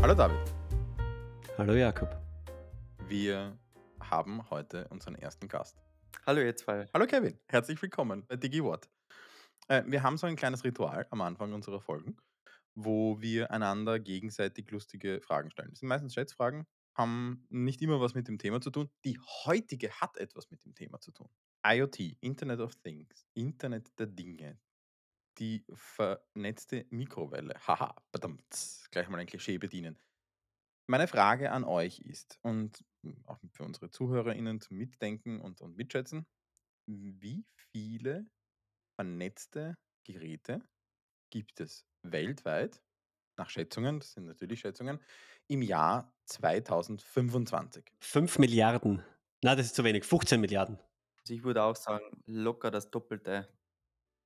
Hallo David, Hallo Jakob. wir haben heute unseren ersten Gast. Hallo ihr zwei. Hallo Kevin, herzlich willkommen bei DigiWort. Äh, wir haben so ein kleines Ritual am Anfang unserer Folgen, wo wir einander gegenseitig lustige Fragen stellen. Das sind meistens Schätzfragen, haben nicht immer was mit dem Thema zu tun. Die heutige hat etwas mit dem Thema zu tun. IoT, Internet of Things, Internet der Dinge, die vernetzte Mikrowelle. Haha, verdammt, gleich mal ein Klischee bedienen. Meine Frage an euch ist, und auch für unsere ZuhörerInnen zum Mitdenken und, und Mitschätzen, wie viele vernetzte Geräte gibt es weltweit, nach Schätzungen, das sind natürlich Schätzungen, im Jahr 2025? 5 Milliarden. Na, das ist zu wenig. 15 Milliarden. Also ich würde auch sagen, locker das Doppelte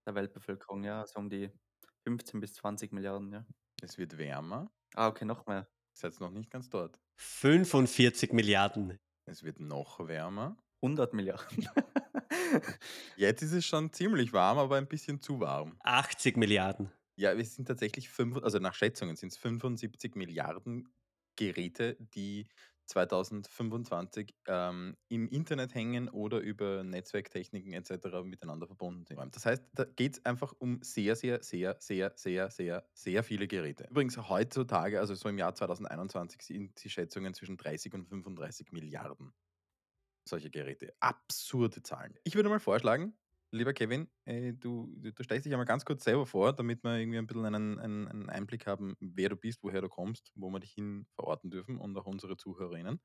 der Weltbevölkerung, ja, so um die 15 bis 20 Milliarden, ja. Es wird wärmer, Ah, okay, noch mehr. seid noch nicht ganz dort. 45 Milliarden. Es wird noch wärmer. 100 Milliarden. Jetzt ist es schon ziemlich warm, aber ein bisschen zu warm. 80 Milliarden. Ja, es sind tatsächlich fünf, also nach Schätzungen sind es 75 Milliarden Geräte, die 2025 ähm, im Internet hängen oder über Netzwerktechniken etc. miteinander verbunden sind. Das heißt, da geht es einfach um sehr, sehr, sehr, sehr, sehr, sehr, sehr viele Geräte. Übrigens heutzutage, also so im Jahr 2021, sind die Schätzungen zwischen 30 und 35 Milliarden solche Geräte. Absurde Zahlen. Ich würde mal vorschlagen, lieber Kevin, äh, du, du, stellst dich einmal ganz kurz selber vor, damit wir irgendwie ein bisschen einen, einen, einen Einblick haben, wer du bist, woher du kommst, wo wir dich hin verorten dürfen und auch unsere ZuhörerInnen.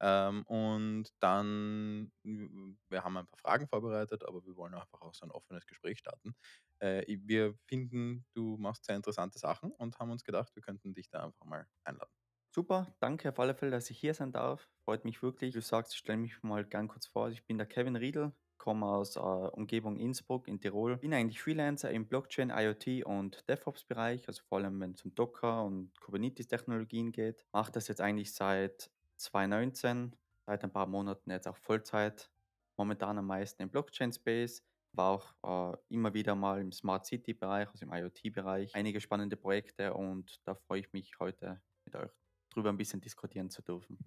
Ähm, und dann, wir haben ein paar Fragen vorbereitet, aber wir wollen einfach auch so ein offenes Gespräch starten. Äh, wir finden, du machst sehr interessante Sachen und haben uns gedacht, wir könnten dich da einfach mal einladen. Super, danke auf alle Fälle, dass ich hier sein darf. Freut mich wirklich. Du sagst, ich stelle mich mal gern kurz vor. Ich bin der Kevin Riedel, komme aus äh, Umgebung Innsbruck in Tirol. Bin eigentlich Freelancer im Blockchain, IoT und DevOps-Bereich, also vor allem wenn es um Docker und Kubernetes-Technologien geht. Mache das jetzt eigentlich seit 2019, seit ein paar Monaten jetzt auch Vollzeit. Momentan am meisten im Blockchain-Space. War auch äh, immer wieder mal im Smart City-Bereich, also im IoT-Bereich. Einige spannende Projekte und da freue ich mich heute mit euch drüber ein bisschen diskutieren zu dürfen.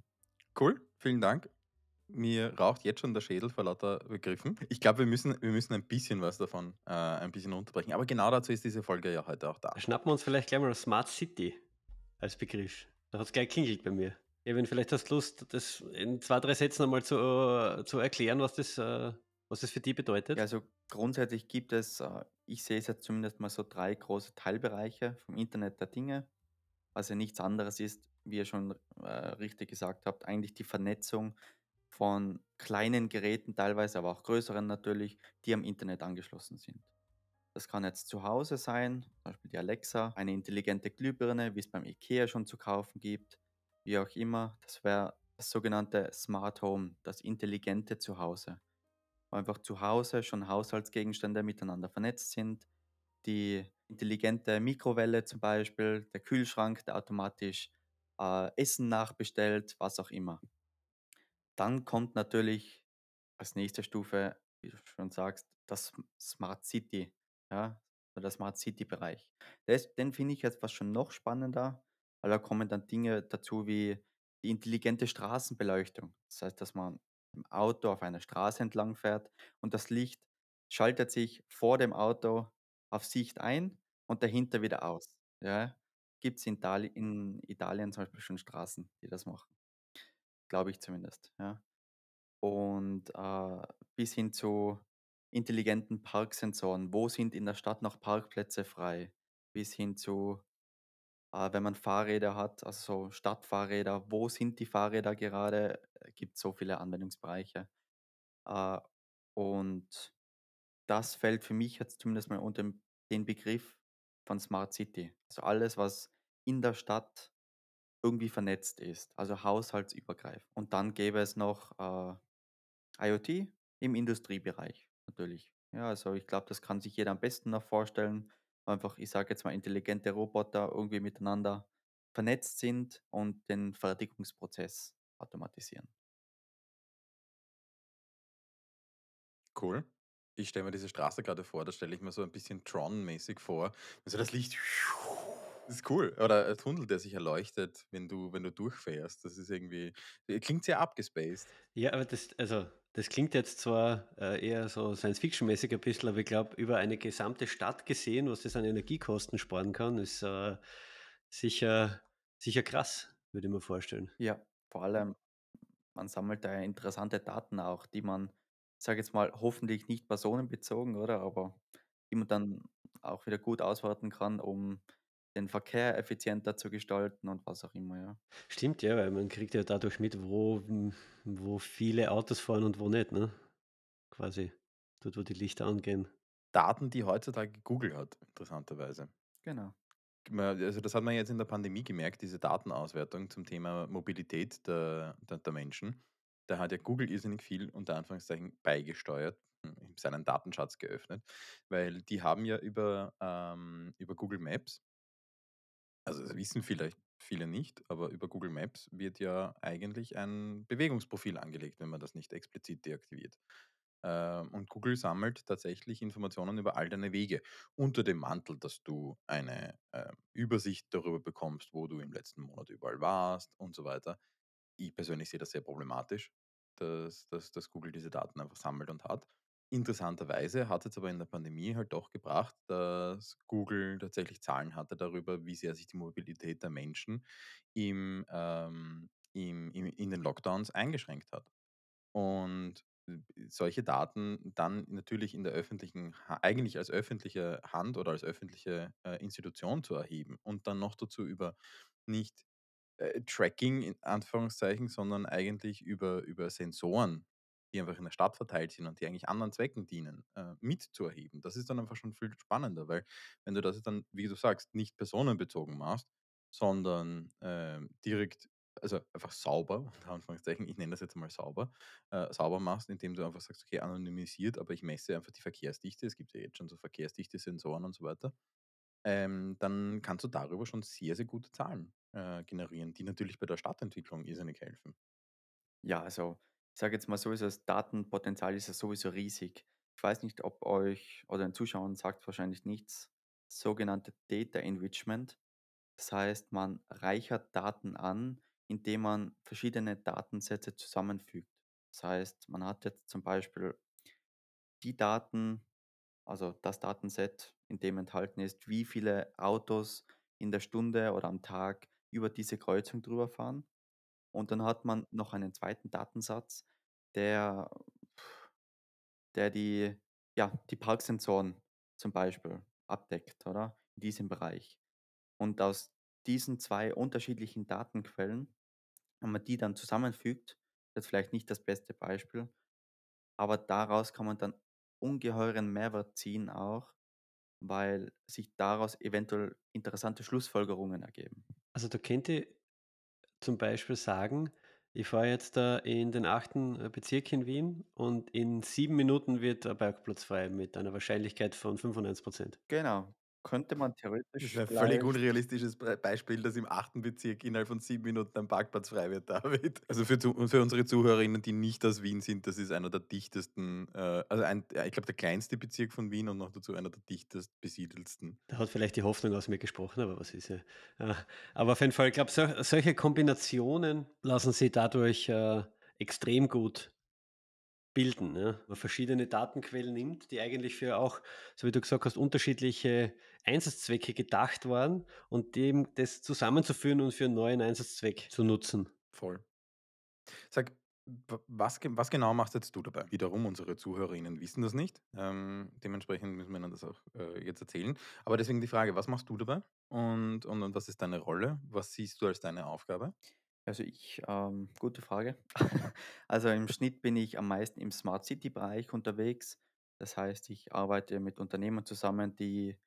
Cool, vielen Dank. Mir raucht jetzt schon der Schädel vor lauter Begriffen. Ich glaube, wir müssen, wir müssen ein bisschen was davon äh, ein bisschen unterbrechen. Aber genau dazu ist diese Folge ja heute auch da. Da schnappen wir uns vielleicht gleich mal Smart City als Begriff. Da hat es gleich klingelt bei mir. Eben, vielleicht hast du Lust, das in zwei, drei Sätzen einmal zu, äh, zu erklären, was das, äh, was das für die bedeutet. Ja, also grundsätzlich gibt es, äh, ich sehe es jetzt zumindest mal so drei große Teilbereiche vom Internet der Dinge. Was ja nichts anderes ist, wie ihr schon richtig gesagt habt, eigentlich die Vernetzung von kleinen Geräten teilweise, aber auch größeren natürlich, die am Internet angeschlossen sind. Das kann jetzt zu Hause sein, zum Beispiel die Alexa, eine intelligente Glühbirne, wie es beim IKEA schon zu kaufen gibt, wie auch immer. Das wäre das sogenannte Smart Home, das intelligente Zuhause. Wo einfach zu Hause schon Haushaltsgegenstände miteinander vernetzt sind. Die intelligente Mikrowelle zum Beispiel, der Kühlschrank, der automatisch äh, Essen nachbestellt, was auch immer. Dann kommt natürlich als nächste Stufe, wie du schon sagst, das Smart City, ja, oder der Smart City Bereich. Das, den finde ich jetzt was schon noch spannender, weil da kommen dann Dinge dazu wie die intelligente Straßenbeleuchtung. Das heißt, dass man im Auto auf einer Straße entlang fährt und das Licht schaltet sich vor dem Auto auf Sicht ein und dahinter wieder aus. Ja, gibt es in, in Italien zum Beispiel schon Straßen, die das machen. Glaube ich zumindest. Ja. Und äh, bis hin zu intelligenten Parksensoren. Wo sind in der Stadt noch Parkplätze frei? Bis hin zu, äh, wenn man Fahrräder hat, also so Stadtfahrräder, wo sind die Fahrräder gerade? Gibt so viele Anwendungsbereiche. Äh, und das fällt für mich jetzt zumindest mal unter den Begriff von Smart City. Also alles, was in der Stadt irgendwie vernetzt ist, also haushaltsübergreifend. Und dann gäbe es noch äh, IoT im Industriebereich natürlich. Ja, also ich glaube, das kann sich jeder am besten noch vorstellen. Einfach, ich sage jetzt mal, intelligente Roboter irgendwie miteinander vernetzt sind und den Fertigungsprozess automatisieren. Cool. Ich stelle mir diese Straße gerade vor, da stelle ich mir so ein bisschen Tron-mäßig vor. Also das Licht Das ist cool. Oder ein Tunnel, der sich erleuchtet, wenn du wenn du durchfährst. Das ist irgendwie äh, klingt sehr abgespaced. Ja, aber das also, das klingt jetzt zwar, äh, eher so Science-Fiction-mäßig ein bisschen, aber ich glaube, über eine gesamte Stadt gesehen, was das an Energiekosten sparen kann, ist, äh, sicher sicher krass, würde ich mir vorstellen. Ja, vor allem, man sammelt da ja interessante Daten auch, die man, sage jetzt mal, hoffentlich nicht personenbezogen, oder? Aber die man dann auch wieder gut auswerten kann, um den Verkehr effizienter zu gestalten und was auch immer, ja. Stimmt, ja, weil man kriegt ja dadurch mit, wo wo viele Autos fahren und wo nicht, ne? Quasi, dort, wo die Lichter angehen. Daten, die heutzutage Google hat, interessanterweise. Genau. Also, das hat man jetzt in der Pandemie gemerkt, diese Datenauswertung zum Thema Mobilität der der der Menschen. Da hat ja Google irrsinnig viel unter Anführungszeichen beigesteuert, hm, seinen Datenschatz geöffnet, weil die haben ja über, ähm über Google Maps also, das wissen vielleicht viele nicht, aber über Google Maps wird ja eigentlich ein Bewegungsprofil angelegt, wenn man das nicht explizit deaktiviert. Ähm, und Google sammelt tatsächlich Informationen über all deine Wege unter dem Mantel, dass du eine, ähm, Übersicht darüber bekommst, wo du im letzten Monat überall warst und so weiter. Ich persönlich sehe das sehr problematisch, dass dass dass Google diese Daten einfach sammelt und hat. Interessanterweise hat es aber in der Pandemie halt doch gebracht, dass Google tatsächlich Zahlen hatte darüber, wie sehr sich die Mobilität der Menschen im, ähm im im in den Lockdowns eingeschränkt hat. Und äh, solche Daten dann natürlich in der öffentlichen eigentlich als öffentliche Hand oder als öffentliche, äh, Institution zu erheben und dann noch dazu über nicht, äh, Tracking in Anführungszeichen, sondern eigentlich über über Sensoren, die einfach in der Stadt verteilt sind und die eigentlich anderen Zwecken dienen, äh, mit zu erheben. Das ist dann einfach schon viel spannender, weil wenn du das dann, wie du sagst, nicht personenbezogen machst, sondern, ähm, direkt also einfach sauber, unter Anführungszeichen, ich nenne das jetzt mal sauber, äh, sauber machst, indem du einfach sagst: „Okay, anonymisiert, aber ich messe einfach die Verkehrsdichte.“ Es gibt ja jetzt schon so Verkehrsdichte-Sensoren und so weiter. Ähm, dann kannst du darüber schon sehr, sehr gute Zahlen, äh, generieren, die natürlich bei der Stadtentwicklung irrsinnig helfen. Ja, also, ich sage jetzt mal so, das Datenpotenzial ist ja sowieso riesig. Ich weiß nicht, ob euch oder den Zuschauern sagt wahrscheinlich nichts, sogenannte Data Enrichment. Das heißt, man reichert Daten an, indem man verschiedene Datensätze zusammenfügt. Das heißt, man hat jetzt zum Beispiel die Daten, also das Datenset, in dem enthalten ist, wie viele Autos in der Stunde oder am Tag über diese Kreuzung drüber fahren. Und dann hat man noch einen zweiten Datensatz, der der die ja, die Parksensoren zum Beispiel abdeckt, oder? In diesem Bereich. Und aus diesen 2 unterschiedlichen Datenquellen, wenn man die dann zusammenfügt, jetzt vielleicht nicht das beste Beispiel, aber daraus kann man dann ungeheuren Mehrwert ziehen auch, weil sich daraus eventuell interessante Schlussfolgerungen ergeben. Also, da könnte zum Beispiel sagen, ich fahre jetzt da in den achten äh, Bezirk in Wien und in 7 Minuten wird der Parkplatz frei mit einer Wahrscheinlichkeit von 95 Genau, könnte man Das theoretisch wäre 'n völlig vielleicht unrealistisches Bei Beispiel, dass im achten Bezirk innerhalb von 7 Minuten ein Parkplatz frei wird, David. Also, für für unsere Zuhörerinnen, die nicht aus Wien sind, das ist einer der dichtesten, äh also, ein ich glaube, der kleinste Bezirk von Wien und noch dazu einer der dichtest besiedelsten. Da hat vielleicht die Hoffnung aus mir gesprochen, aber was ist ja äh, aber auf jeden Fall, ich glaube, sol solche Kombinationen lassen sich dadurch, äh, extrem gut bilden, ja. Man verschiedene Datenquellen nimmt, die eigentlich für auch, so wie du gesagt hast, unterschiedliche Einsatzzwecke gedacht waren und dem das zusammenzuführen und für 'n neuen Einsatzzweck zu nutzen. Voll. Sag, was was genau machst jetzt du dabei? Wiederum, unsere Zuhörerinnen wissen das nicht. Ähm, dementsprechend müssen wir ihnen das auch, äh, jetzt erzählen. Aber deswegen die Frage: Was machst du dabei? Und und und was ist deine Rolle? Was siehst du als deine Aufgabe? Also ich ähm, gute Frage. Also im Schnitt bin ich am meisten im Smart City-Bereich unterwegs. Das heißt, ich arbeite mit Unternehmen zusammen, die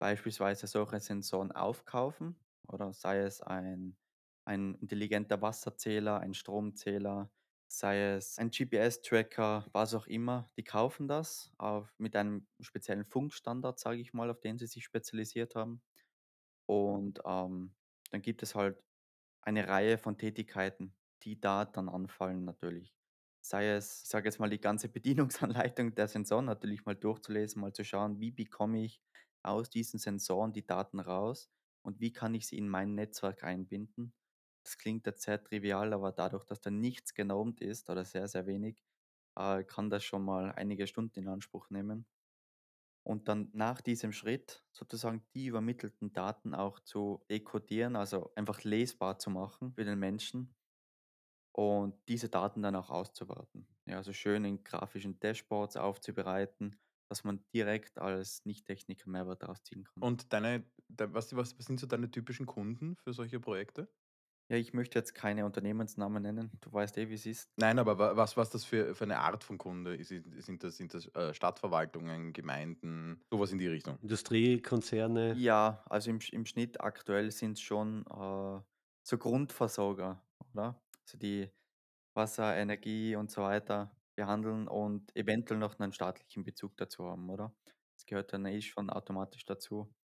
beispielsweise solche Sensoren aufkaufen oder sei es ein, ein intelligenter Wasserzähler, ein Stromzähler, sei es ein GPS-Tracker, was auch immer. Die kaufen das auf, mit einem speziellen Funkstandard, sage ich mal, auf den sie sich spezialisiert haben. Und ähm, dann gibt es halt eine Reihe von Tätigkeiten, die da dann anfallen natürlich. Sei es, ich sage jetzt mal, die ganze Bedienungsanleitung der Sensoren natürlich mal durchzulesen, mal zu schauen, wie bekomme ich aus diesen Sensoren die Daten raus und wie kann ich sie in mein Netzwerk einbinden. Das klingt jetzt sehr trivial, aber dadurch, dass da nichts genormt ist oder sehr, sehr wenig, äh, kann das schon mal einige Stunden in Anspruch nehmen. Und dann nach diesem Schritt sozusagen die übermittelten Daten auch zu dekodieren, also einfach lesbar zu machen für den Menschen und diese Daten dann auch auszuwerten. Ja, also schön in grafischen Dashboards aufzubereiten, dass man direkt als Nicht-Techniker Mehrwert daraus ziehen kann. Und deine de was was was sind so deine typischen Kunden für solche Projekte? Ja, ich möchte jetzt keine Unternehmensnamen nennen. Du weißt eh, wie es ist. Nein, aber wa was was das für für eine Art von Kunde ist? Sind sind das sind das, äh, Stadtverwaltungen, Gemeinden, sowas in die Richtung? Industriekonzerne. Ja, also im, Sch- im Schnitt aktuell sind es schon äh, so Grundversorger, oder? Also die Wasser, Energie und so weiter behandeln und eventuell noch einen staatlichen Bezug dazu haben, oder? Das gehört dann eh schon automatisch dazu.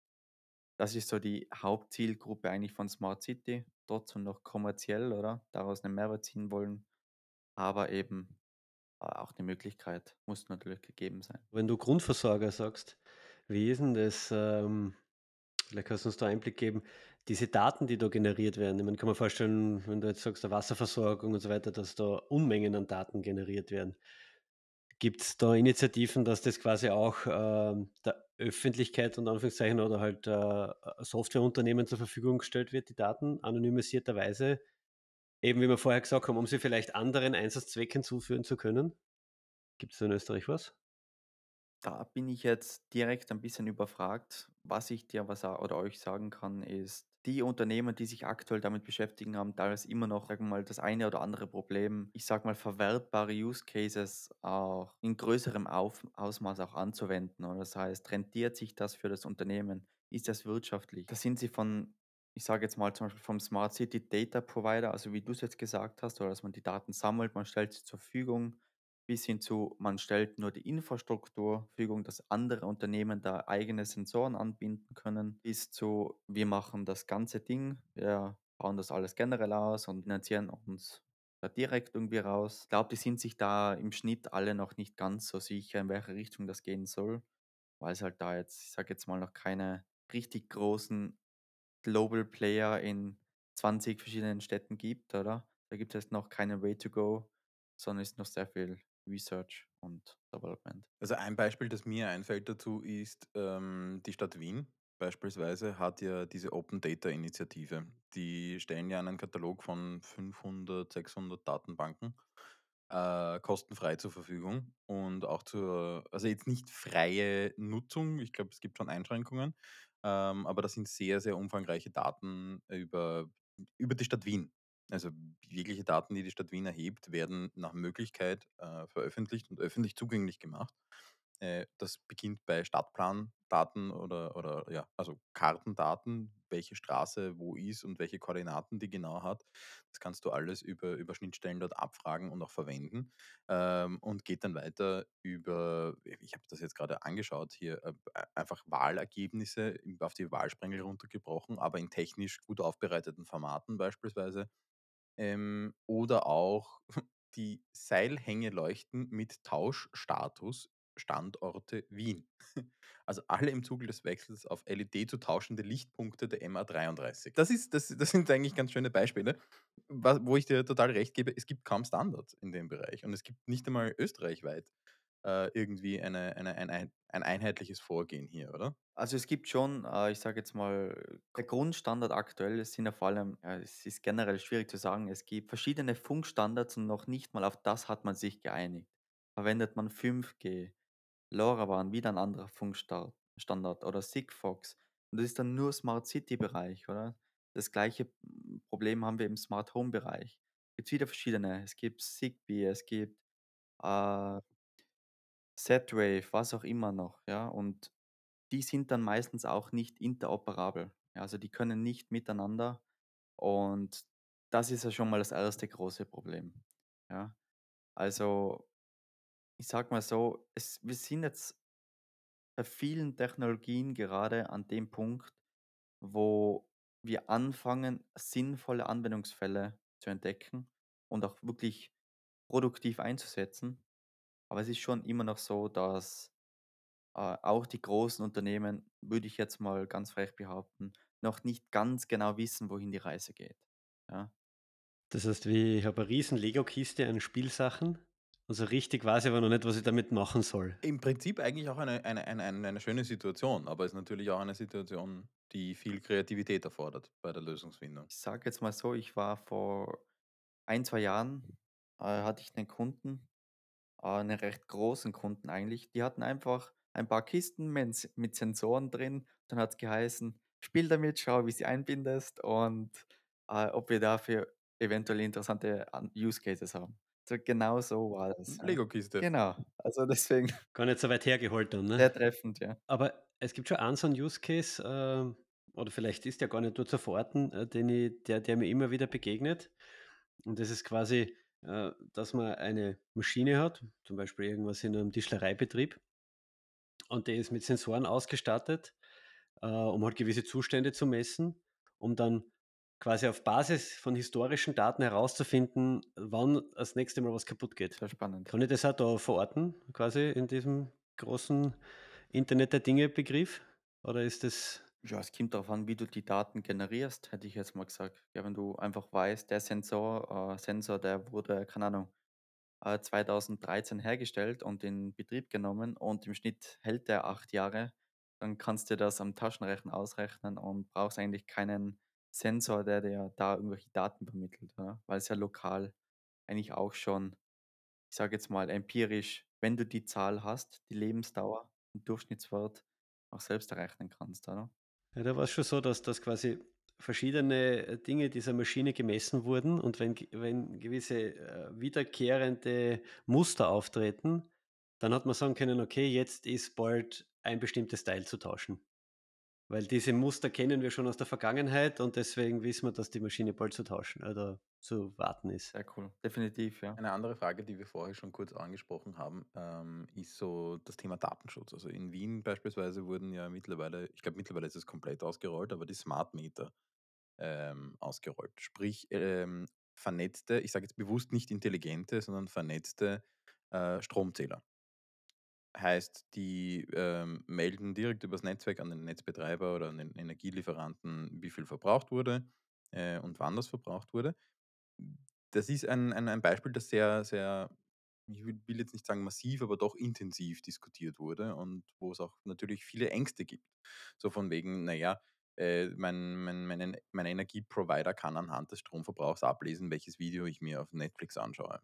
Das ist so die Hauptzielgruppe eigentlich von Smart City. Trotzdem noch kommerziell, oder? Daraus einen Mehrwert ziehen wollen, aber eben äh, auch eine Möglichkeit muss natürlich gegeben sein. Wenn du Grundversorger sagst, wie ist denn das? Ähm, vielleicht kannst du uns da Einblick geben. Diese Daten, die da generiert werden, ich meine, kann man vorstellen, wenn du jetzt sagst, der Wasserversorgung und so weiter, dass da Unmengen an Daten generiert werden. Gibt es da Initiativen, dass das quasi auch ähm, der Öffentlichkeit und Anführungszeichen oder halt äh, Softwareunternehmen zur Verfügung gestellt wird, die Daten anonymisierterweise, eben wie wir vorher gesagt haben, um sie vielleicht anderen Einsatzzwecken zuführen zu können? Gibt es in Österreich was? Da bin ich jetzt direkt ein bisschen überfragt. Was ich dir was oder euch sagen kann, ist, die Unternehmen, die sich aktuell damit beschäftigen, haben teilweise immer noch, sagen wir mal, das eine oder andere Problem, ich sage mal, verwertbare Use Cases auch in größerem Auf Ausmaß auch anzuwenden. Oder das heißt, rentiert sich das für das Unternehmen? Ist das wirtschaftlich? Da sind sie von, ich sage jetzt mal zum Beispiel vom Smart City Data Provider, also wie du es jetzt gesagt hast, oder dass man die Daten sammelt, man stellt sie zur Verfügung bis hin zu, man stellt nur die Infrastruktur Verfügung, dass andere Unternehmen da eigene Sensoren anbinden können, bis zu, wir machen das ganze Ding, wir bauen das alles generell aus und finanzieren uns da direkt irgendwie raus. Ich glaube, die sind sich da im Schnitt alle noch nicht ganz so sicher, in welche Richtung das gehen soll, weil es halt da jetzt, ich sage jetzt mal, noch keine richtig großen Global Player in 20 verschiedenen Städten gibt, oder? Da gibt es noch keinen Way to go, sondern ist noch sehr viel Research und Development. Also ein Beispiel, das mir einfällt dazu, ist ähm, die Stadt Wien beispielsweise hat ja diese Open Data Initiative. Die stellen ja einen Katalog von 500, 600 Datenbanken äh, kostenfrei zur Verfügung und auch zur, also jetzt nicht freie Nutzung, ich glaube, es gibt schon Einschränkungen, ähm, aber das sind sehr, sehr umfangreiche Daten über, über die Stadt Wien. Also jegliche Daten, die die Stadt Wien erhebt, werden nach Möglichkeit äh, veröffentlicht und öffentlich zugänglich gemacht. Äh, das beginnt bei Stadtplandaten oder, oder ja, also Kartendaten, welche Straße wo ist und welche Koordinaten die genau hat. Das kannst du alles über, über Schnittstellen dort abfragen und auch verwenden. Ähm, und geht dann weiter über, ich habe das jetzt gerade angeschaut hier, äh, einfach Wahlergebnisse auf die Wahlsprengel runtergebrochen, aber in technisch gut aufbereiteten Formaten beispielsweise. Ähm, oder auch die Seilhängeleuchten mit Tauschstatus Standorte Wien. Also alle im Zuge des Wechsels auf LED zu tauschende Lichtpunkte der MA33. Das, ist, das, das sind eigentlich ganz schöne Beispiele, wo ich dir total recht gebe. Es gibt kaum Standards in dem Bereich und es gibt nicht einmal österreichweit äh, irgendwie eine, eine, ein, ein, ein einheitliches Vorgehen hier, oder? Also es gibt schon, äh, ich sage jetzt mal, der Grundstandard aktuell sind ja vor allem, ja, es ist generell schwierig zu sagen, es gibt verschiedene Funkstandards und noch nicht mal auf das hat man sich geeinigt. Verwendet man 5G, LoRaWAN, wieder ein anderer Funkstandard Standard oder Sigfox. Und das ist dann nur Smart City-Bereich, oder? Das gleiche Problem haben wir im Smart Home-Bereich. Es gibt wieder verschiedene. Es gibt Zigbee, es gibt äh, Z-Wave, was auch immer noch, ja. Und die sind dann meistens auch nicht interoperabel. Ja, also die können nicht miteinander. Und das ist ja schon mal das erste große Problem. Ja, also ich sag mal so, es, wir sind jetzt bei vielen Technologien gerade an dem Punkt, wo wir anfangen, sinnvolle Anwendungsfälle zu entdecken und auch wirklich produktiv einzusetzen. Aber es ist schon immer noch so, dass äh, auch die großen Unternehmen, würde ich jetzt mal ganz frech behaupten, noch nicht ganz genau wissen, wohin die Reise geht. Ja. Das heißt, wie ich habe eine riesen Lego-Kiste an Spielsachen und so richtig weiß ich aber noch nicht, was ich damit machen soll. Im Prinzip eigentlich auch eine eine eine eine schöne Situation, aber ist natürlich auch eine Situation, die viel Kreativität erfordert bei der Lösungsfindung. Ich sage jetzt mal so, ich war vor ein 2 Jahren äh, hatte ich 'nen Kunden, äh, 'nen recht großen Kunden eigentlich. Die hatten einfach ein paar Kisten mit mit Sensoren drin. Dann hat's geheißen: „Spiel damit, schau, wie sie einbindest und, äh, ob wir dafür eventuell interessante an Use Cases haben.“ So genau so war das. Lego-Kiste. Genau, also deswegen Gar nicht so weit hergeholt dann, ne? sehr treffend, ja. Aber es gibt schon einen so 'n Use Case, ähm, oder vielleicht ist der gar nicht dort zu verorten, äh, den ich der der mir immer wieder begegnet. Und das ist quasi, äh, dass man eine Maschine hat, zum Beispiel irgendwas in einem Tischlereibetrieb und der ist mit Sensoren ausgestattet, äh, um halt gewisse Zustände zu messen, um dann quasi auf Basis von historischen Daten herauszufinden, wann das nächste Mal was kaputt geht. Sehr spannend. Kann ich das auch da verorten, quasi in diesem großen Internet der Dinge Begriff? Oder ist das Ja, es kommt darauf an, wie du die Daten generierst, hätte ich jetzt mal gesagt. Ja, wenn du einfach weißt, der Sensor, äh, Sensor, der wurde, keine Ahnung, äh, 2013 hergestellt und in Betrieb genommen und im Schnitt hält der acht Jahre, dann kannst du das am Taschenrechner ausrechnen und brauchst eigentlich keinen Sensor, der dir da irgendwelche Daten übermittelt, ja? weil es ja lokal eigentlich auch schon, ich sage jetzt mal empirisch, wenn du die Zahl hast, die Lebensdauer, den Durchschnittswert auch selbst errechnen kannst, oder? Ja, da war es schon so, dass dass quasi verschiedene, äh, Dinge dieser Maschine gemessen wurden und wenn wenn gewisse, äh, wiederkehrende Muster auftreten, dann hat man sagen können: „Okay, jetzt ist bald ein bestimmtes Teil zu tauschen.“ Weil diese Muster kennen wir schon aus der Vergangenheit und deswegen wissen wir, dass die Maschine bald zu tauschen oder zu warten ist. Sehr cool. Definitiv, ja. Eine andere Frage, die wir vorher schon kurz angesprochen haben, ähm, ist so das Thema Datenschutz. Also in Wien beispielsweise wurden ja mittlerweile, ich glaube mittlerweile ist es komplett ausgerollt, aber die Smart Meter ähm, ausgerollt. Sprich, ähm, vernetzte, ich sage jetzt bewusst nicht intelligente, sondern vernetzte äh, Stromzähler. Heißt, die ähm, melden direkt übers Netzwerk an den Netzbetreiber oder an den Energielieferanten, wie viel verbraucht wurde äh, und wann das verbraucht wurde. Das ist ein, ein, ein Beispiel, das sehr, sehr, ich will will jetzt nicht sagen massiv, aber doch intensiv diskutiert wurde und wo es auch natürlich viele Ängste gibt. So von wegen, naja, äh, mein, mein, mein, mein Energieprovider kann anhand des Stromverbrauchs ablesen, welches Video ich mir auf Netflix anschaue.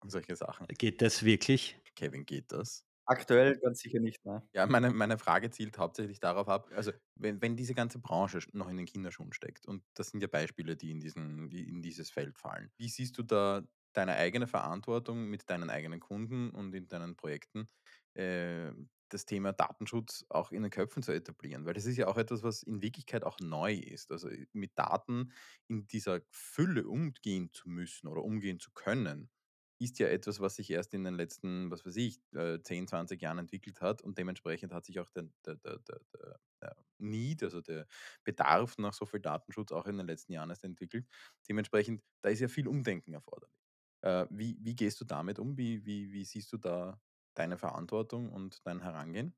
Und solche Sachen. Geht das wirklich? Kevin, geht das? Aktuell ganz sicher nicht, ne? Ja, meine meine Frage zielt hauptsächlich darauf ab also, wenn wenn diese ganze Branche noch in den Kinderschuhen steckt und das sind ja Beispiele, die in diesen die in dieses Feld fallen. Wie siehst du da deine eigene Verantwortung mit deinen eigenen Kunden und in deinen Projekten, äh, das Thema Datenschutz auch in den Köpfen zu etablieren? Weil das ist ja auch etwas, was in Wirklichkeit auch neu ist. Also, mit Daten in dieser Fülle umgehen zu müssen oder umgehen zu können ist ja etwas, was sich erst in den letzten, was weiß ich, äh, 10, 20 Jahren entwickelt hat und dementsprechend hat sich auch der, der, der, der, der der Need, also der Bedarf nach so viel Datenschutz auch in den letzten Jahren erst entwickelt. Dementsprechend, da ist ja viel Umdenken erforderlich. Äh, wie, wie gehst du damit um? Wie, wie, wie siehst du da deine Verantwortung und dein Herangehen?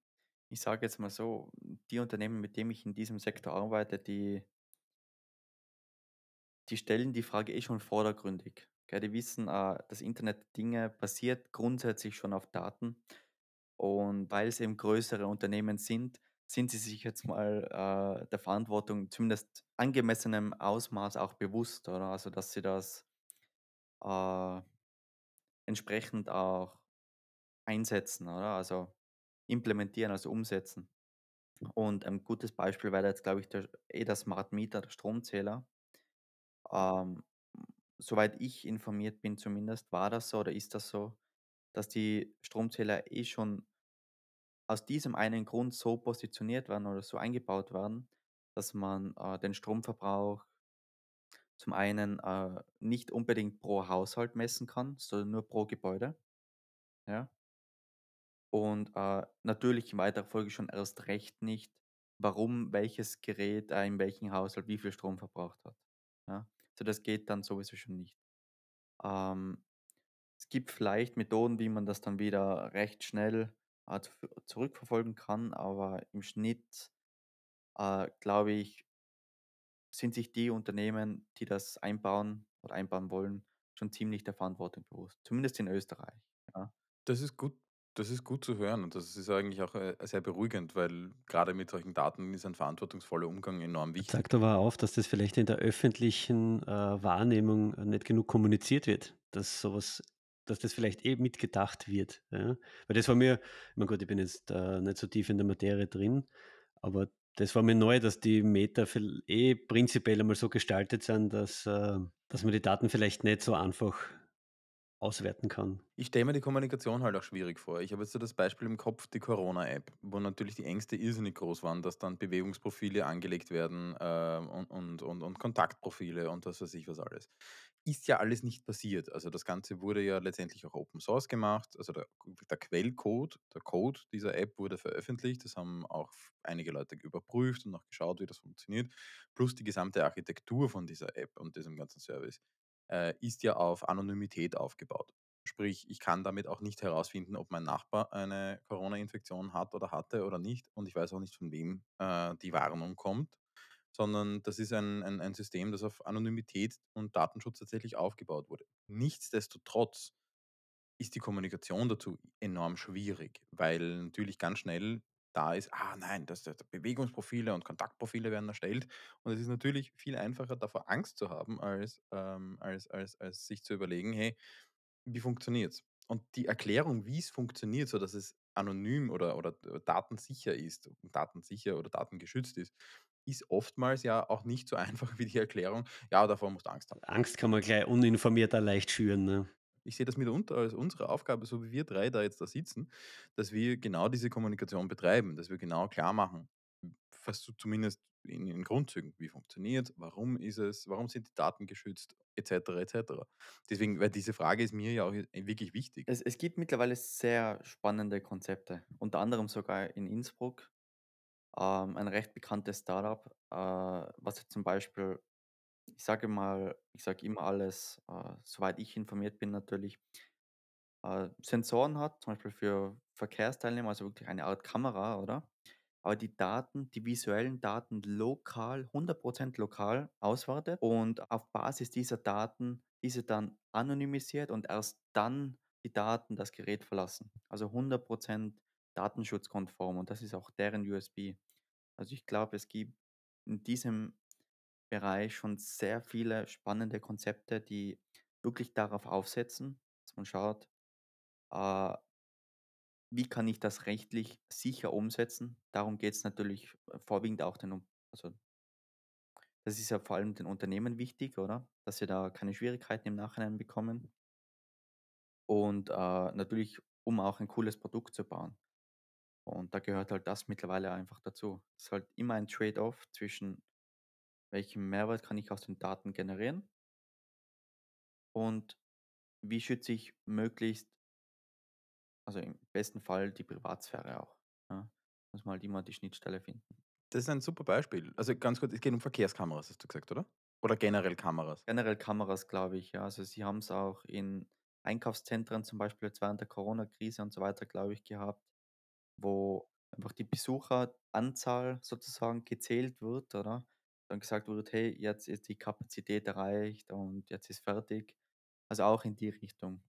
Ich sage jetzt mal so, die Unternehmen, mit denen ich in diesem Sektor arbeite, die die stellen die Frage eh schon vordergründig. Gell, die wissen, äh, das Internet Dinge basiert grundsätzlich schon auf Daten. Und weil es eben größere Unternehmen sind, sind sie sich jetzt mal äh, der Verantwortung zumindest angemessenem Ausmaß auch bewusst, oder? Also, dass sie das äh, entsprechend auch einsetzen, oder? Also implementieren, also umsetzen. Und ein gutes Beispiel wäre jetzt, glaube ich, der, eh der Smart Meter, der Stromzähler. Ähm, soweit ich informiert bin zumindest, war das so oder ist das so, dass die Stromzähler eh schon aus diesem einen Grund so positioniert werden oder so eingebaut werden, dass man, äh, den Stromverbrauch zum einen, äh, nicht unbedingt pro Haushalt messen kann, sondern nur pro Gebäude, ja? Und, äh, natürlich in weiterer Folge schon erst recht nicht, warum welches Gerät, äh, in welchem Haushalt wie viel Strom verbraucht hat, ja? So, das geht dann sowieso schon nicht. Ähm, es gibt vielleicht Methoden, wie man das dann wieder recht schnell, äh, zu zurückverfolgen kann, aber im Schnitt, äh, glaube ich sind sich die Unternehmen, die das einbauen oder einbauen wollen, schon ziemlich der Verantwortung bewusst, zumindest in Österreich, ja. Das ist gut das ist gut zu hören und das ist eigentlich auch, äh, sehr beruhigend, weil gerade mit solchen Daten ist ein verantwortungsvoller Umgang enorm Jetzt wichtig. sagt aber auf, dass das vielleicht in der öffentlichen, äh, Wahrnehmung äh, nicht genug kommuniziert wird, dass sowas, dass das vielleicht eh mitgedacht wird, ja? Weil das war mir ich meine gut, ich bin jetzt, äh, nicht so tief in der Materie drin, aber das war mir neu, dass die Meter viell eh prinzipiell einmal so gestaltet sind, dass, äh dass man die Daten vielleicht nicht so einfach auswerten kann. Ich stelle mir die Kommunikation halt auch schwierig vor. Ich habe jetzt so das Beispiel im Kopf, die Corona-App, wo natürlich die Ängste irrsinnig groß waren, dass dann Bewegungsprofile angelegt werden, äh, und und und und Kontaktprofile und was weiß ich was alles. Ist ja alles nicht passiert. Also, das Ganze wurde ja letztendlich auch Open Source gemacht. Also, der der Quellcode der Code dieser App wurde veröffentlicht. Das haben auch einige Leute überprüft und auch geschaut, wie das funktioniert. Plus die gesamte Architektur von dieser App und diesem ganzen Service, äh, ist ja auf Anonymität aufgebaut. Sprich, ich kann damit auch nicht herausfinden, ob mein Nachbar eine Corona-Infektion hat oder hatte oder nicht. Und ich weiß auch nicht, von wem, äh, die Warnung kommt, sondern das ist ein ein ein System, das auf Anonymität und Datenschutz tatsächlich aufgebaut wurde. Nichtsdestotrotz ist die Kommunikation dazu enorm schwierig, weil natürlich ganz schnell da ist: „Ah nein, das das Bewegungsprofile und Kontaktprofile werden erstellt.“ Und es ist natürlich viel einfacher, davor Angst zu haben, als, ähm als als als sich zu überlegen: „Hey, wie funktioniert's?“ Und die Erklärung, wie es funktioniert, sodass es anonym oder oder datensicher ist datensicher oder datengeschützt ist, ist oftmals ja auch nicht so einfach wie die Erklärung: „Ja, davor musst du Angst haben.“ Angst kann man gleich uninformierter leicht schüren, ne? Ich sehe das mitunter als unsere Aufgabe, so wie wir 3 da jetzt da sitzen, dass wir genau diese Kommunikation betreiben, dass wir genau klar machen, fast zumindest in in Grundzügen, wie funktioniert, warum ist es warum sind die Daten geschützt, et cetera, et cetera. Deswegen weil diese Frage ist mir ja auch, wirklich wichtig. Es es gibt mittlerweile sehr spannende Konzepte, unter anderem sogar in Innsbruck, ähm, ein recht bekanntes Start-up, äh, was zum Beispiel ich sage mal ich sage immer alles, äh, soweit ich informiert bin natürlich äh, Sensoren hat, zum Beispiel für Verkehrsteilnehmer, also wirklich eine Art Kamera, oder? Aber die Daten, die visuellen Daten lokal, 100% lokal auswertet und auf Basis dieser Daten diese dann anonymisiert und erst dann die Daten das Gerät verlassen. Also 100% datenschutzkonform und das ist auch deren USP. Also, ich glaube, es gibt in diesem Bereich schon sehr viele spannende Konzepte, die wirklich darauf aufsetzen, dass man schaut, äh wie kann ich das rechtlich sicher umsetzen? Darum geht's natürlich, äh, vorwiegend auch den also das ist ja vor allem den Unternehmen wichtig, oder? Dass sie da keine Schwierigkeiten im Nachhinein bekommen. Und, äh, natürlich, um auch ein cooles Produkt zu bauen. Und da gehört halt das mittlerweile einfach dazu. Es ist halt immer ein Trade-off zwischen welchen Mehrwert kann ich aus den Daten generieren und wie schütze ich möglichst also im besten Fall die Privatsphäre auch, ja? Muss man halt immer die Schnittstelle finden. Das ist ein super Beispiel. Also, ganz kurz, es geht um Verkehrskameras, hast du gesagt, oder? Oder generell Kameras? Generell Kameras, glaube ich, ja. Also, sie haben's auch in Einkaufszentren zum Beispiel jetzt während der Corona-Krise und so weiter, glaube ich, gehabt, wo einfach die Besucheranzahl sozusagen gezählt wird, oder? Dann gesagt wird: „Hey, jetzt ist die Kapazität erreicht und jetzt ist fertig.“ Also, auch in die Richtung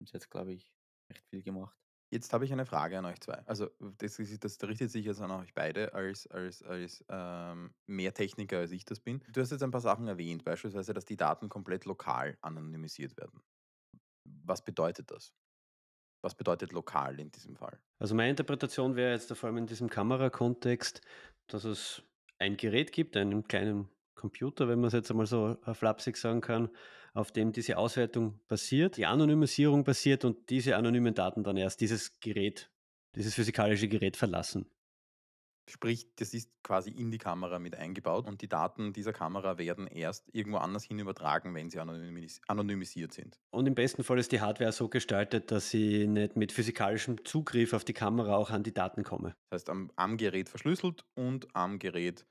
haben sie jetzt, glaube ich, recht viel gemacht. Jetzt habe ich eine Frage an euch 2. Also, das das richtet sich jetzt an euch beide als als als, ähm, mehr Techniker, als ich das bin. Du hast jetzt ein paar Sachen erwähnt, beispielsweise, dass die Daten komplett lokal anonymisiert werden. Was bedeutet das? Was bedeutet lokal in diesem Fall? Also, meine Interpretation wäre jetzt vor allem in diesem Kamerakontext, dass es ein Gerät gibt, einen kleinen Computer, wenn man's jetzt einmal so, äh, flapsig sagen kann, auf dem diese Auswertung passiert, die Anonymisierung passiert und diese anonymen Daten dann erst dieses Gerät dieses physikalische Gerät verlassen. Sprich, das ist quasi in die Kamera mit eingebaut und die Daten dieser Kamera werden erst irgendwo anders hin übertragen, wenn sie anonymis anonymisiert sind. Und im besten Fall ist die Hardware so gestaltet, dass sie nicht mit physikalischem Zugriff auf die Kamera auch an die Daten komme. Das heißt, am am Gerät verschlüsselt und am Gerät,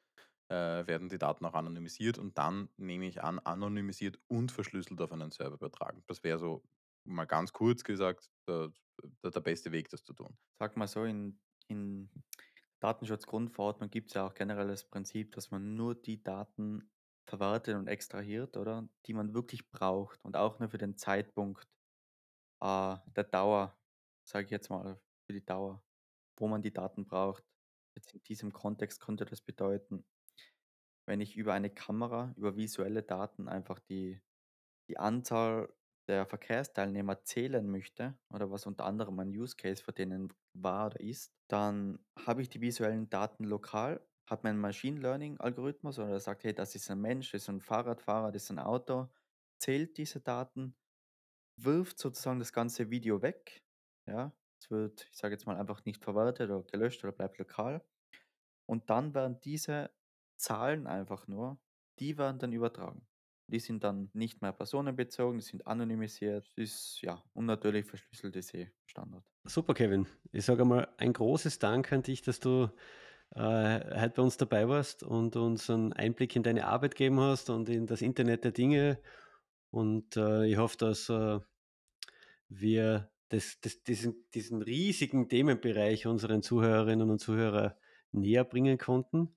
äh, werden die Daten auch anonymisiert und dann, nehme ich an, anonymisiert und verschlüsselt auf einen Server übertragen. Das wäre so mal ganz kurz gesagt, der der der beste Weg, das zu tun. Sage mal so, in in Datenschutzgrundverordnung gibt's ja auch generell das Prinzip, dass man nur die Daten verwertet und extrahiert, oder? Die man wirklich braucht und auch nur für den Zeitpunkt äh, der Dauer, sage ich jetzt mal, für die Dauer, wo man die Daten braucht. Jetzt in diesem Kontext könnte das bedeuten, wenn ich über eine Kamera, über visuelle Daten einfach die, die Anzahl der Verkehrsteilnehmer zählen möchte oder was unter anderem ein Use Case für denen war oder ist, dann habe ich die visuellen Daten lokal, habe meinen Machine Learning Algorithmus oder der sagt, hey, das ist ein Mensch, das ist ein Fahrradfahrer, das ist ein Auto, zählt diese Daten, wirft sozusagen das ganze Video weg. Ja, es wird, ich sage jetzt mal, einfach nicht verwertet oder gelöscht oder bleibt lokal. Und dann werden diese Zahlen einfach nur, die werden dann übertragen. Die sind dann nicht mehr personenbezogen, die sind anonymisiert, ist ja und natürlich verschlüsselt ist eh Standard. Super, Kevin. Ich sage einmal ein großes Dank an dich, dass du äh, heute bei uns dabei warst und uns einen Einblick in deine Arbeit gegeben hast und in das Internet der Dinge. Und äh, ich hoffe, dass äh, wir das, das, diesen, diesen riesigen Themenbereich unseren Zuhörerinnen und Zuhörern näher bringen konnten.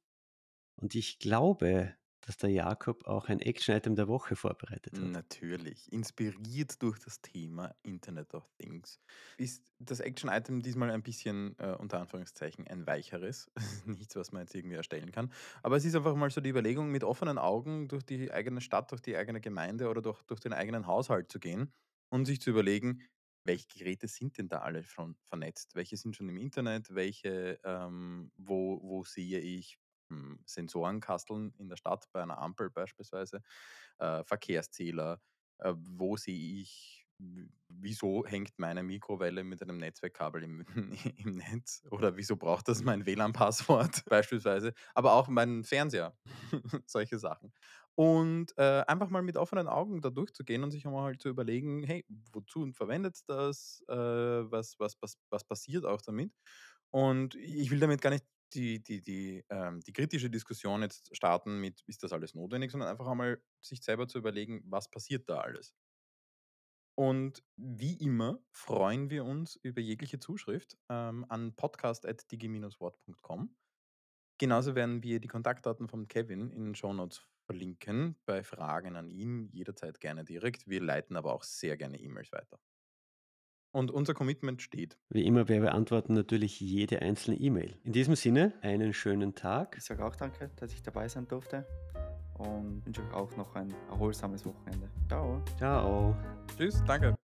Und ich glaube, dass der Jakob auch ein Action-Item der Woche vorbereitet hat. Natürlich. Inspiriert durch das Thema Internet of Things ist das Action-Item diesmal ein bisschen äh, unter Anführungszeichen ein weicheres. Nichts, was man jetzt irgendwie erstellen kann. Aber es ist einfach mal so die Überlegung, mit offenen Augen durch die eigene Stadt, durch die eigene Gemeinde oder durch, durch den eigenen Haushalt zu gehen und sich zu überlegen, welche Geräte sind denn da alle schon vernetzt? Welche sind schon im Internet? Welche, ähm, wo, wo sehe ich Sensorenkasteln in der Stadt bei einer Ampel beispielsweise, äh, Verkehrszähler, äh, wo sehe ich, wieso hängt meine Mikrowelle mit einem Netzwerkkabel im, im Netz oder wieso braucht das mein WLAN-Passwort beispielsweise, aber auch mein Fernseher, solche Sachen. Und äh, einfach mal mit offenen Augen da durchzugehen und sich auch mal zu überlegen, hey, wozu verwendet das, äh, was, was, was, was passiert auch damit. Und ich will damit gar nicht die, die, die, ähm, die kritische Diskussion jetzt starten mit, ist das alles notwendig, sondern einfach einmal sich selber zu überlegen, was passiert da alles. Und wie immer freuen wir uns über jegliche Zuschrift ähm, an podcast.digi-wort.com. Genauso werden wir die Kontaktdaten von Kevin in den Shownotes verlinken. Bei Fragen an ihn jederzeit gerne direkt. Wir leiten aber auch sehr gerne E-Mails weiter. Und unser Commitment steht. Wie immer, wir beantworten natürlich jede einzelne E-Mail. In diesem Sinne, einen schönen Tag. Ich sage auch danke, dass ich dabei sein durfte und wünsche euch auch noch ein erholsames Wochenende. Ciao. Ciao. Tschüss, danke.